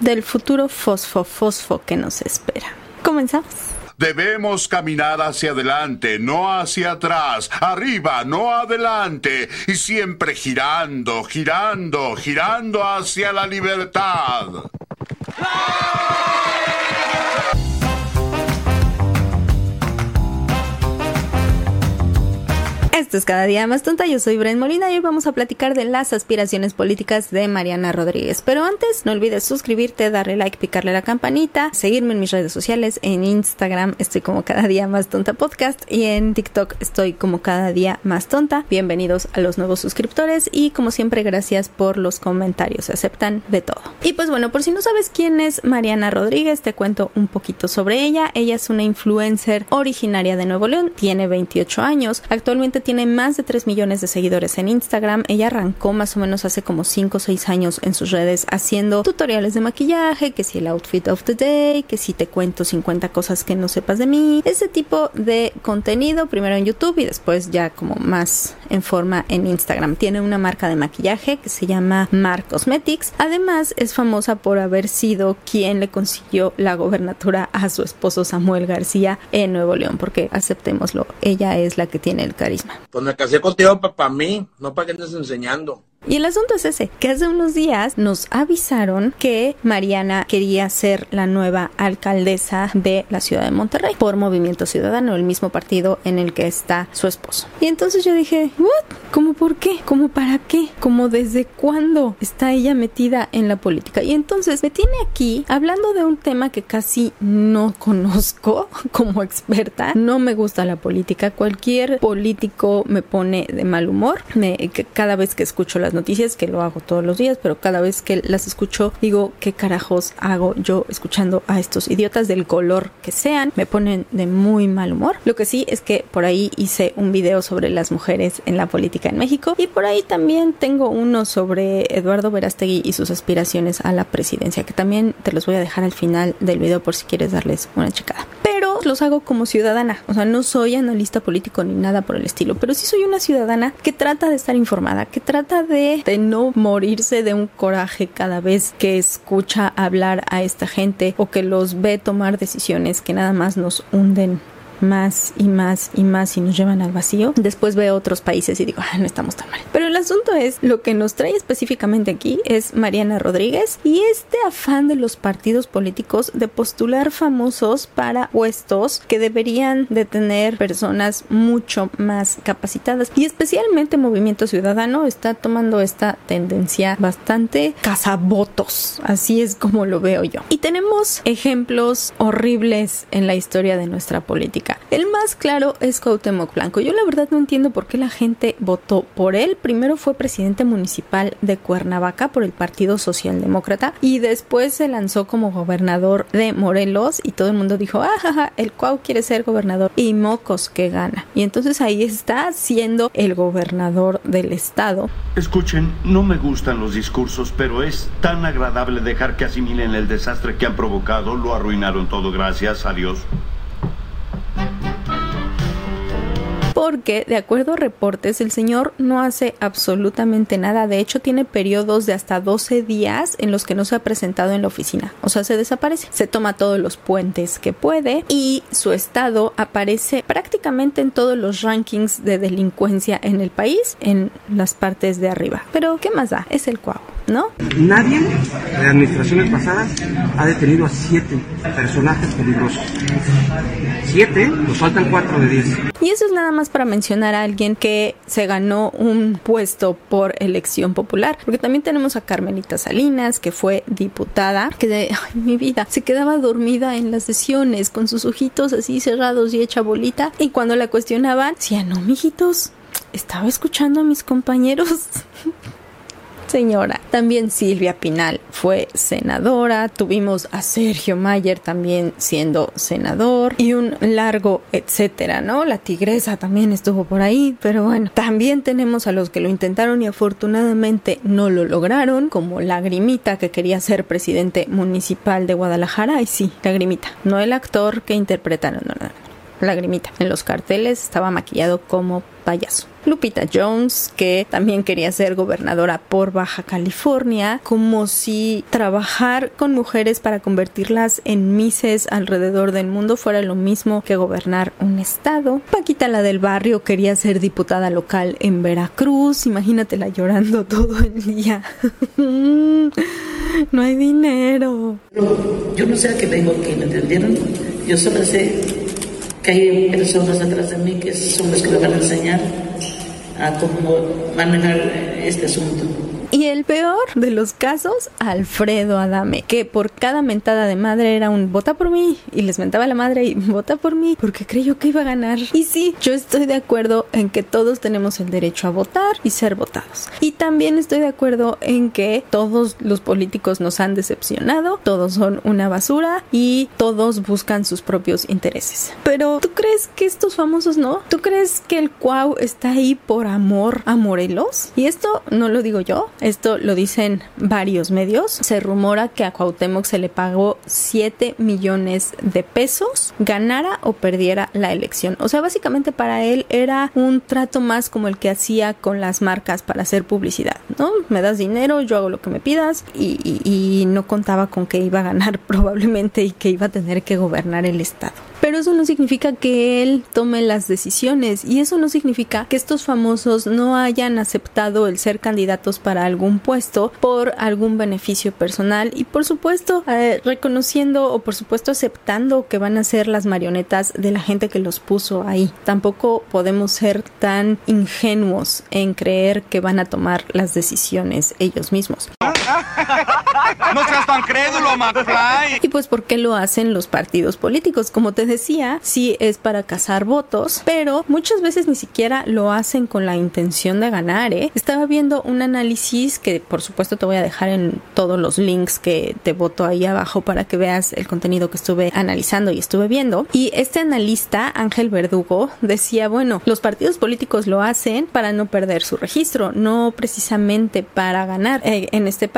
del futuro fosfo-fosfo que nos espera. Comenzamos. Debemos caminar hacia adelante, no hacia atrás, arriba, no adelante, y siempre girando, girando, girando hacia la libertad. Esto es Cada Día Más Tonta, yo soy Bren Molina y hoy vamos a platicar de las aspiraciones políticas de Mariana Rodríguez. Pero antes, no olvides suscribirte, darle like, picarle la campanita, seguirme en mis redes sociales, en Instagram estoy como Cada Día Más Tonta Podcast y en TikTok estoy como Cada Día Más Tonta. Bienvenidos a los nuevos suscriptores y como siempre gracias por los comentarios, se aceptan de todo. Y pues bueno, por si no sabes quién es Mariana Rodríguez, te cuento un poquito sobre ella. Ella es una influencer originaria de Nuevo León, tiene 28 años, actualmente tiene más de 3 millones de seguidores en Instagram. Ella arrancó más o menos hace como 5 o 6 años en sus redes haciendo tutoriales de maquillaje, que si el outfit of the day, que si te cuento 50 cosas que no sepas de mí. Ese tipo de contenido, primero en YouTube y después ya como más en forma en Instagram. Tiene una marca de maquillaje que se llama Mar Cosmetics. Además es famosa por haber sido quien le consiguió la gobernatura a su esposo Samuel García en Nuevo León, porque aceptémoslo, ella es la que tiene el carisma. Pues me casé contigo para mí, no para que andes enseñando. Y el asunto es ese, que hace unos días nos avisaron que Mariana quería ser la nueva alcaldesa de la ciudad de Monterrey por Movimiento Ciudadano, el mismo partido en el que está su esposo. Y entonces yo dije, ¿what? ¿Cómo por qué? ¿Cómo para qué? ¿Cómo desde cuándo está ella metida en la política? Y entonces me tiene aquí hablando de un tema que casi no conozco como experta. No me gusta la política. Cualquier político me pone de mal humor. Cada vez que escucho las noticias, que lo hago todos los días, pero cada vez que las escucho digo, ¿qué carajos hago yo escuchando a estos idiotas del color que sean? Me ponen de muy mal humor. Lo que sí es que por ahí hice un video sobre las mujeres en la política en México y por ahí también tengo uno sobre Eduardo Verástegui y sus aspiraciones a la presidencia, que también te los voy a dejar al final del video por si quieres darles una checada. Pero los hago como ciudadana, o sea, no soy analista político ni nada por el estilo, pero sí soy una ciudadana que trata de estar informada, que trata de no morirse de un coraje cada vez que escucha hablar a esta gente o que los ve tomar decisiones que nada más nos hunden más y más y más y nos llevan al vacío. Después veo otros países y digo, ah, no estamos tan mal. Pero el asunto es, lo que nos trae específicamente aquí es Mariana Rodríguez y este afán de los partidos políticos de postular famosos para puestos que deberían de tener personas mucho más capacitadas. Y especialmente Movimiento Ciudadano está tomando esta tendencia bastante cazabotos. Así es como lo veo yo. Y tenemos ejemplos horribles en la historia de nuestra política. El más claro es Cuauhtémoc Blanco. Yo la verdad no entiendo por qué la gente votó por él. Primero fue presidente municipal de Cuernavaca por el Partido Socialdemócrata y después se lanzó como gobernador de Morelos y todo el mundo dijo, ah, el Cuau quiere ser gobernador y mocos que gana. Y entonces ahí está siendo el gobernador del estado. Escuchen, no me gustan los discursos, pero es tan agradable dejar que asimilen el desastre que han provocado. Lo arruinaron todo, gracias a Dios. Porque, de acuerdo a reportes, el señor no hace absolutamente nada. De hecho, tiene periodos de hasta 12 días en los que no se ha presentado en la oficina. O sea, se desaparece. Se toma todos los puentes que puede y su estado aparece prácticamente en todos los rankings de delincuencia en el país, en las partes de arriba. Pero, ¿qué más da? Es el cuau. ¿No? Nadie de administraciones pasadas ha detenido a siete personajes peligrosos. Siete, nos faltan cuatro de diez. Y eso es nada más para mencionar a alguien que se ganó un puesto por elección popular, porque también tenemos a Carmelita Salinas, que fue diputada, que de ay, mi vida se quedaba dormida en las sesiones con sus ojitos así cerrados y hecha bolita, y cuando la cuestionaban, decía, no, mijitos, estaba escuchando a mis compañeros. señora. También Silvia Pinal fue senadora. Tuvimos a Sergio Mayer también siendo senador y un largo etcétera, ¿no? La tigresa también estuvo por ahí, pero bueno, también tenemos a los que lo intentaron y afortunadamente no lo lograron, como Lagrimita que quería ser presidente municipal de Guadalajara. Y sí, Lagrimita, no el actor que interpretaron, no, no, lagrimita. En los carteles estaba maquillado como payaso. Lupita Jones, que también quería ser gobernadora por Baja California, como si trabajar con mujeres para convertirlas en mises alrededor del mundo fuera lo mismo que gobernar un estado. Paquita la del barrio quería ser diputada local en Veracruz, imagínatela llorando todo el día. no hay dinero. Yo no sé a qué vengo aquí, ¿me entendieron? Yo solo sé que hay personas atrás de mí que son los que me van a enseñar a cómo manejar este asunto. Y el peor de los casos, Alfredo Adame, que por cada mentada de madre era un vota por mí y les mentaba la madre y vota por mí porque creyó que iba a ganar. Y sí, yo estoy de acuerdo en que todos tenemos el derecho a votar y ser votados. Y también estoy de acuerdo en que todos los políticos nos han decepcionado, todos son una basura y todos buscan sus propios intereses. Pero ¿tú crees que estos famosos no? ¿Tú crees que el Cuau está ahí por amor a Morelos? Y esto no lo digo yo, esto lo dicen varios medios. Se rumora que a Cuauhtémoc se le pagó 7 millones de pesos, ganara o perdiera la elección. O sea, básicamente para él era un trato más como el que hacía con las marcas para hacer publicidad, ¿no? Me das dinero, yo hago lo que me pidas y, y no contaba con que iba a ganar probablemente y que iba a tener que gobernar el estado. Pero eso no significa que él tome las decisiones y eso no significa que estos famosos no hayan aceptado el ser candidatos para algún puesto por algún beneficio personal y por supuesto eh, reconociendo o por supuesto aceptando que van a ser las marionetas de la gente que los puso ahí. Tampoco podemos ser tan ingenuos en creer que van a tomar las decisiones ellos mismos. No seas tan crédulo, McFly. Y pues, ¿por qué lo hacen los partidos políticos? Como te decía, sí es para cazar votos, pero muchas veces ni siquiera lo hacen con la intención de ganar, ¿eh? Estaba viendo un análisis que, por supuesto, te voy a dejar en todos los links que te voto ahí abajo para que veas el contenido que estuve analizando y estuve viendo. Y este analista, Ángel Verdugo, decía, bueno, los partidos políticos lo hacen para no perder su registro, no precisamente para ganar. Eh, en este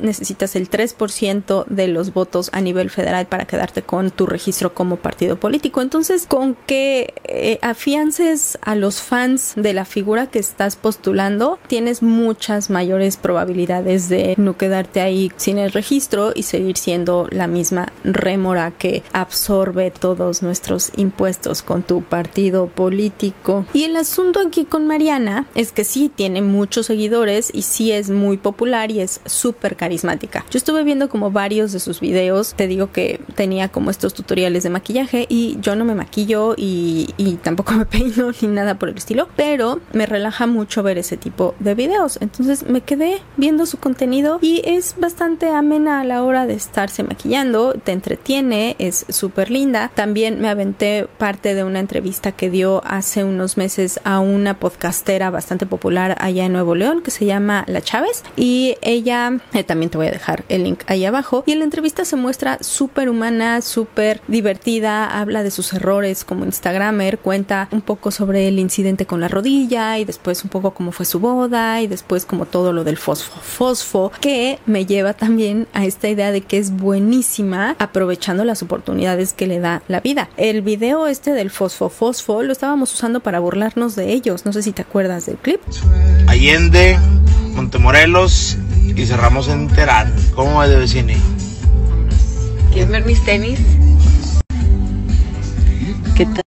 necesitas el 3% de los votos a nivel federal para quedarte con tu registro como partido político. Entonces, con que eh, afiances a los fans de la figura que estás postulando, tienes muchas mayores probabilidades de no quedarte ahí sin el registro y seguir siendo la misma rémora que absorbe todos nuestros impuestos con tu partido político. Y el asunto aquí con Mariana es que sí tiene muchos seguidores y sí es muy popular y es súper carismática. Yo estuve viendo como varios de sus videos, te digo que tenía como estos tutoriales de maquillaje y yo no me maquillo y, y tampoco me peino ni nada por el estilo, pero me relaja mucho ver ese tipo de videos. Entonces me quedé viendo su contenido y es bastante amena a la hora de estarse maquillando, te entretiene, es súper linda. También me aventé parte de una entrevista que dio hace unos meses a una podcastera bastante popular allá en Nuevo León que se llama La Chávez y ella, eh, también te voy a dejar el link ahí abajo, y en la entrevista se muestra súper humana, súper divertida, habla de sus errores como Instagramer, cuenta un poco sobre el incidente con la rodilla y después un poco cómo fue su boda y después como todo lo del fosfo fosfo que me lleva también a esta idea de que es buenísima aprovechando las oportunidades que le da la vida. El video este del fosfo fosfo lo estábamos usando para burlarnos de ellos, no sé si te acuerdas del clip. Allende, Montemorelos y cerramos en Terán. ¿Cómo va de vecine? ¿Quieres ver mis tenis? ¿Qué tal?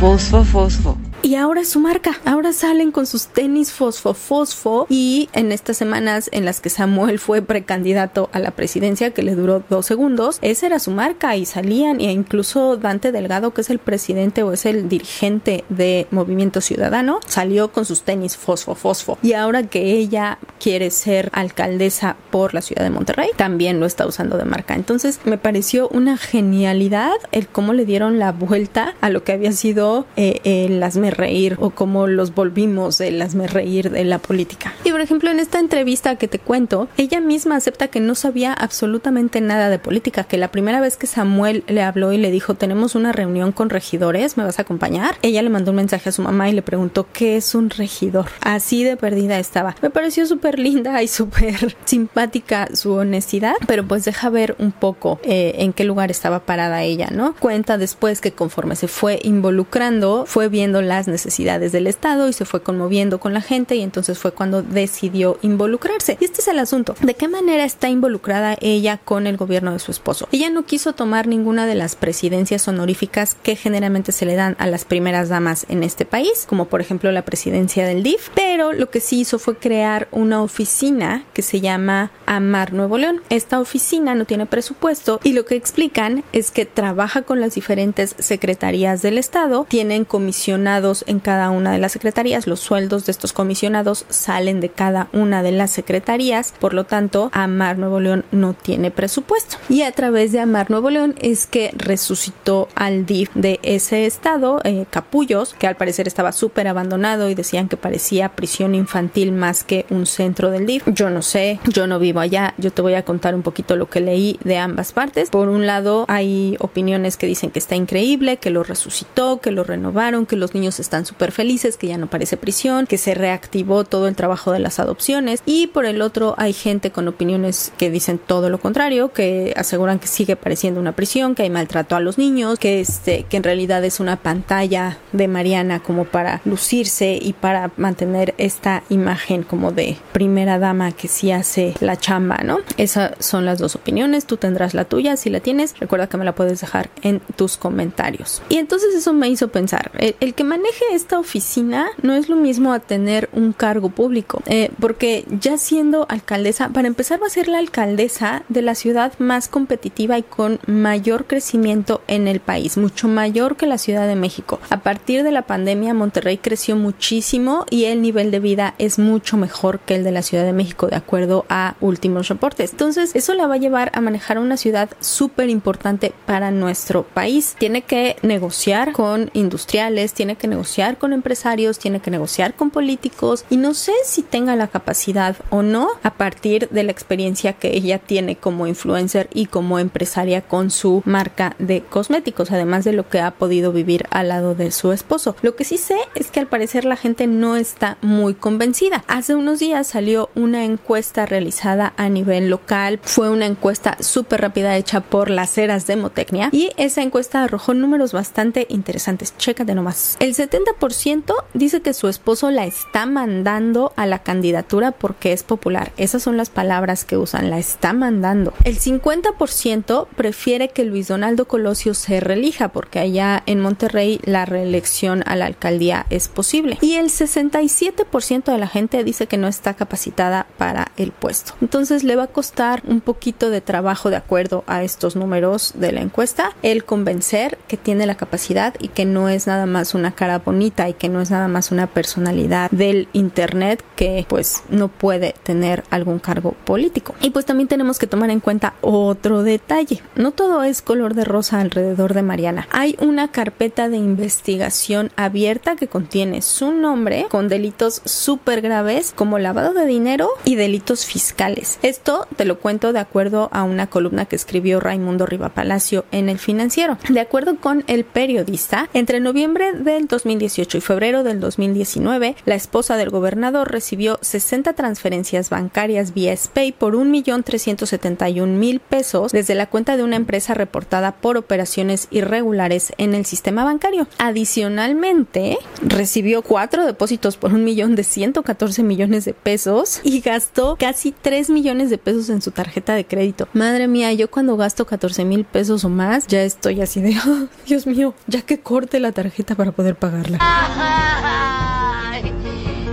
Fosfo, fosfo. Y ahora es su marca. Ahora salen con sus tenis fosfo fosfo. Y en estas semanas en las que Samuel fue precandidato a la presidencia, que le duró dos segundos, esa era su marca y salían. E incluso Dante Delgado, que es el presidente o es el dirigente de Movimiento Ciudadano, salió con sus tenis fosfo fosfo. Y ahora que ella quiere ser alcaldesa por la ciudad de Monterrey, también lo está usando de marca. Entonces me pareció una genialidad el cómo le dieron la vuelta a lo que había sido eh, eh, las mercancías reír o cómo los volvimos el hazme reír de la política. Y por ejemplo, en esta entrevista que te cuento, ella misma acepta que no sabía absolutamente nada de política, que la primera vez que Samuel le habló y le dijo, tenemos una reunión con regidores, ¿me vas a acompañar? Ella le mandó un mensaje a su mamá y le preguntó, ¿qué es un regidor? Así de perdida estaba. Me pareció súper linda y súper simpática su honestidad, pero pues deja ver un poco eh, en qué lugar estaba parada ella, ¿no? Cuenta después que conforme se fue involucrando, fue viendo las necesidades del Estado y se fue conmoviendo con la gente y entonces fue cuando decidió involucrarse. Y este es el asunto. ¿De qué manera está involucrada ella con el gobierno de su esposo? Ella no quiso tomar ninguna de las presidencias honoríficas que generalmente se le dan a las primeras damas en este país, como por ejemplo la presidencia del DIF, pero lo que sí hizo fue crear una oficina que se llama Amar Nuevo León. Esta oficina no tiene presupuesto y lo que explican es que trabaja con las diferentes secretarías del Estado, tienen comisionados en cada una de las secretarías, los sueldos de estos comisionados salen de cada una de las secretarías, por lo tanto, Amar Nuevo León no tiene presupuesto. Y a través de Amar Nuevo León es que resucitó al DIF de ese estado, eh, Capullos, que al parecer estaba súper abandonado y decían que parecía prisión infantil más que un centro del DIF. Yo no sé, yo no vivo allá, yo te voy a contar un poquito lo que leí de ambas partes. Por un lado, hay opiniones que dicen que está increíble, que lo resucitó, que lo renovaron, que los niños están súper felices, que ya no parece prisión, que se reactivó todo el trabajo de las adopciones. Y por el otro, hay gente con opiniones que dicen todo lo contrario, que aseguran que sigue pareciendo una prisión, que hay maltrato a los niños, que este, que en realidad es una pantalla de Mariana como para lucirse y para mantener esta imagen como de primera dama que sí hace la chamba, ¿no? Esas son las dos opiniones, tú tendrás la tuya, si la tienes, recuerda que me la puedes dejar en tus comentarios. Y entonces eso me hizo pensar, el, que maneje esta oficina no es lo mismo a tener un cargo público, eh, porque ya siendo alcaldesa, para empezar va a ser la alcaldesa de la ciudad más competitiva y con mayor crecimiento en el país, mucho mayor que la Ciudad de México. A partir de la pandemia, Monterrey creció muchísimo y el nivel de vida es mucho mejor que el de la Ciudad de México, de acuerdo a últimos reportes. Entonces, eso la va a llevar a manejar una ciudad súper importante para nuestro país. Tiene que negociar con industriales, tiene que negociar con empresarios, tiene que negociar con políticos y no sé si tenga la capacidad o no a partir de la experiencia que ella tiene como influencer y como empresaria con su marca de cosméticos, además de lo que ha podido vivir al lado de su esposo. Lo que sí sé es que al parecer la gente no está muy convencida. Hace unos días salió una encuesta realizada a nivel local, fue una encuesta súper rápida hecha por las eras de Motecnia y esa encuesta arrojó números bastante interesantes. Chécate nomás. El 70% dice que su esposo la está mandando a la candidatura porque es popular. Esas son las palabras que usan, la está mandando. El 50% prefiere que Luis Donaldo Colosio se relija porque allá en Monterrey la reelección a la alcaldía es posible. Y el 67% de la gente dice que no está capacitada para el puesto. Entonces le va a costar un poquito de trabajo de acuerdo a estos números de la encuesta el convencer que tiene la capacidad y que no es nada más una cara bonita y que no es nada más una personalidad del internet que pues no puede tener algún cargo político. Y pues también tenemos que tomar en cuenta otro detalle. No todo es color de rosa alrededor de Mariana. Hay una carpeta de investigación abierta que contiene su nombre con delitos súper graves como lavado de dinero y delitos fiscales. Esto te lo cuento de acuerdo a una columna que escribió Raimundo Riva Palacio en El Financiero. De acuerdo con el periodista, entre noviembre del 2018 y febrero del 2019, la esposa del gobernador recibió 60 transferencias bancarias vía SPAY por 1.371.000 pesos desde la cuenta de una empresa reportada por operaciones irregulares en el sistema bancario. Adicionalmente, recibió cuatro depósitos por un millón de 114 millones de pesos y gastó casi 3 millones de pesos en su tarjeta de crédito. Madre mía, yo cuando gasto 14 mil pesos o más, ya estoy así de, Dios mío, ya que corte la tarjeta para poder pagarla.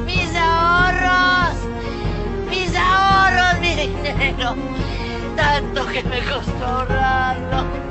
Mis ahorros, mis ahorros, mi dinero, tanto que me costó ahorrarlo.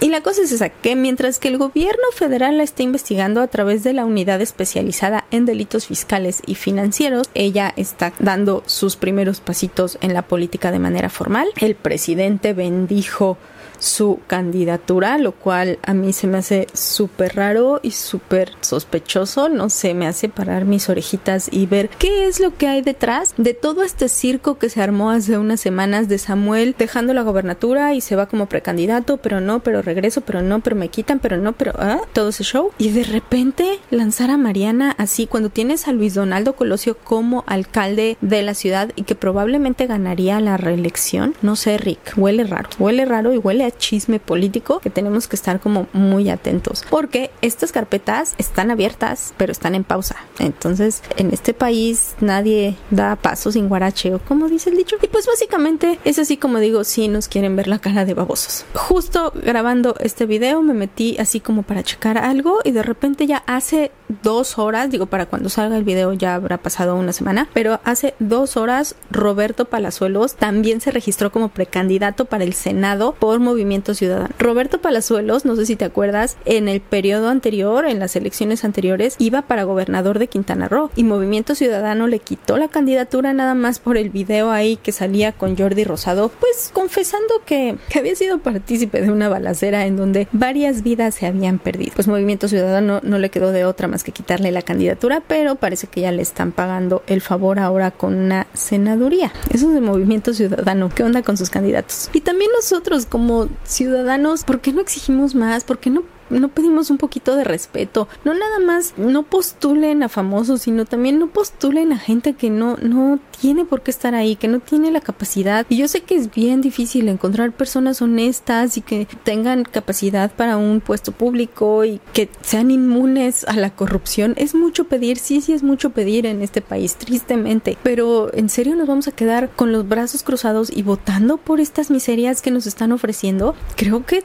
Y la cosa es esa, que mientras que el gobierno federal la está investigando a través de la unidad especializada en delitos fiscales y financieros, ella está dando sus primeros pasitos en la política de manera formal. El presidente bendijo su candidatura, lo cual a mí se me hace súper raro y súper sospechoso, no sé, me hace parar mis orejitas y ver qué es lo que hay detrás de todo este circo que se armó hace unas semanas de Samuel dejando la gobernatura y se va como precandidato, pero no, pero regreso, pero no, pero me quitan, pero no, pero ¿ah? todo ese show. Y de repente lanzar a Mariana así cuando tienes a Luis Donaldo Colosio como alcalde de la ciudad y que probablemente ganaría la reelección, no sé, Rick, huele raro, huele raro y huele chisme político que tenemos que estar como muy atentos porque estas carpetas están abiertas pero están en pausa. Entonces en este país nadie da paso sin guaracheo como dice el dicho. Y pues básicamente es así como digo si nos quieren ver la cara de babosos. Justo grabando este video me metí así como para checar algo y de repente ya hace dos horas digo para cuando salga el video ya habrá pasado una semana pero hace dos horas Roberto Palazuelos también se registró como precandidato para el Senado por movimiento Ciudadano. Roberto Palazuelos, no sé si te acuerdas, en el periodo anterior, en las elecciones anteriores, iba para gobernador de Quintana Roo y Movimiento Ciudadano le quitó la candidatura nada más por el video ahí que salía con Jordi Rosado, pues confesando que, que había sido partícipe de una balacera en donde varias vidas se habían perdido. Pues Movimiento Ciudadano no le quedó de otra más que quitarle la candidatura, pero parece que ya le están pagando el favor ahora con una senaduría. Eso es de Movimiento Ciudadano. ¿Qué onda con sus candidatos? Y también nosotros como ciudadanos, ¿por qué no exigimos más? ¿Por qué no no pedimos un poquito de respeto. No nada más no postulen a famosos, sino también no postulen a gente que no, no tiene por qué estar ahí, que no tiene la capacidad. Y yo sé que es bien difícil encontrar personas honestas y que tengan capacidad para un puesto público y que sean inmunes a la corrupción. Es mucho pedir, sí, sí es mucho pedir en este país, tristemente. Pero en serio nos vamos a quedar con los brazos cruzados y votando por estas miserias que nos están ofreciendo. Creo que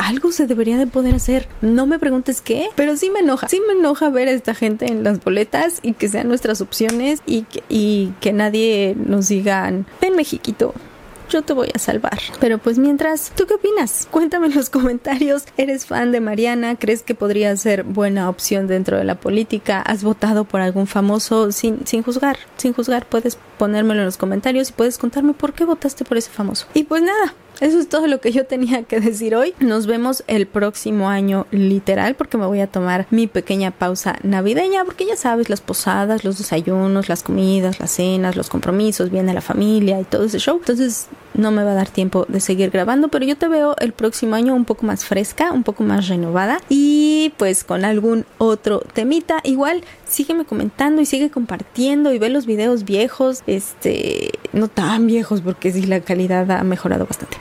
algo se debería de poder No me preguntes qué, pero sí me enoja. Sí me enoja ver a esta gente en las boletas y que sean nuestras opciones y que, y que nadie nos digan, ven Mexiquito, yo te voy a salvar. Pero pues mientras, ¿tú qué opinas? Cuéntame en los comentarios. ¿Eres fan de Mariana? ¿Crees que podría ser buena opción dentro de la política? ¿Has votado por algún famoso sin, sin juzgar? Sin juzgar, puedes ponérmelo en los comentarios y puedes contarme por qué votaste por ese famoso. Y pues nada, eso es todo lo que yo tenía que decir hoy. Nos vemos el próximo año literal porque me voy a tomar mi pequeña pausa navideña porque ya sabes, las posadas, los desayunos, las comidas, las cenas, los compromisos, viene la familia y todo ese show. Entonces no me va a dar tiempo de seguir grabando, pero yo te veo el próximo año un poco más fresca, un poco más renovada y pues con algún otro temita. Igual sígueme comentando y sigue compartiendo y ve los videos viejos, este, no tan viejos porque sí la calidad ha mejorado bastante.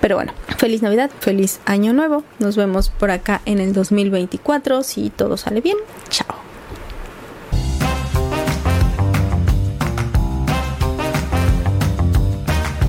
Pero bueno, feliz Navidad, feliz año nuevo. Nos vemos por acá en el 2024 si todo sale bien. Chao.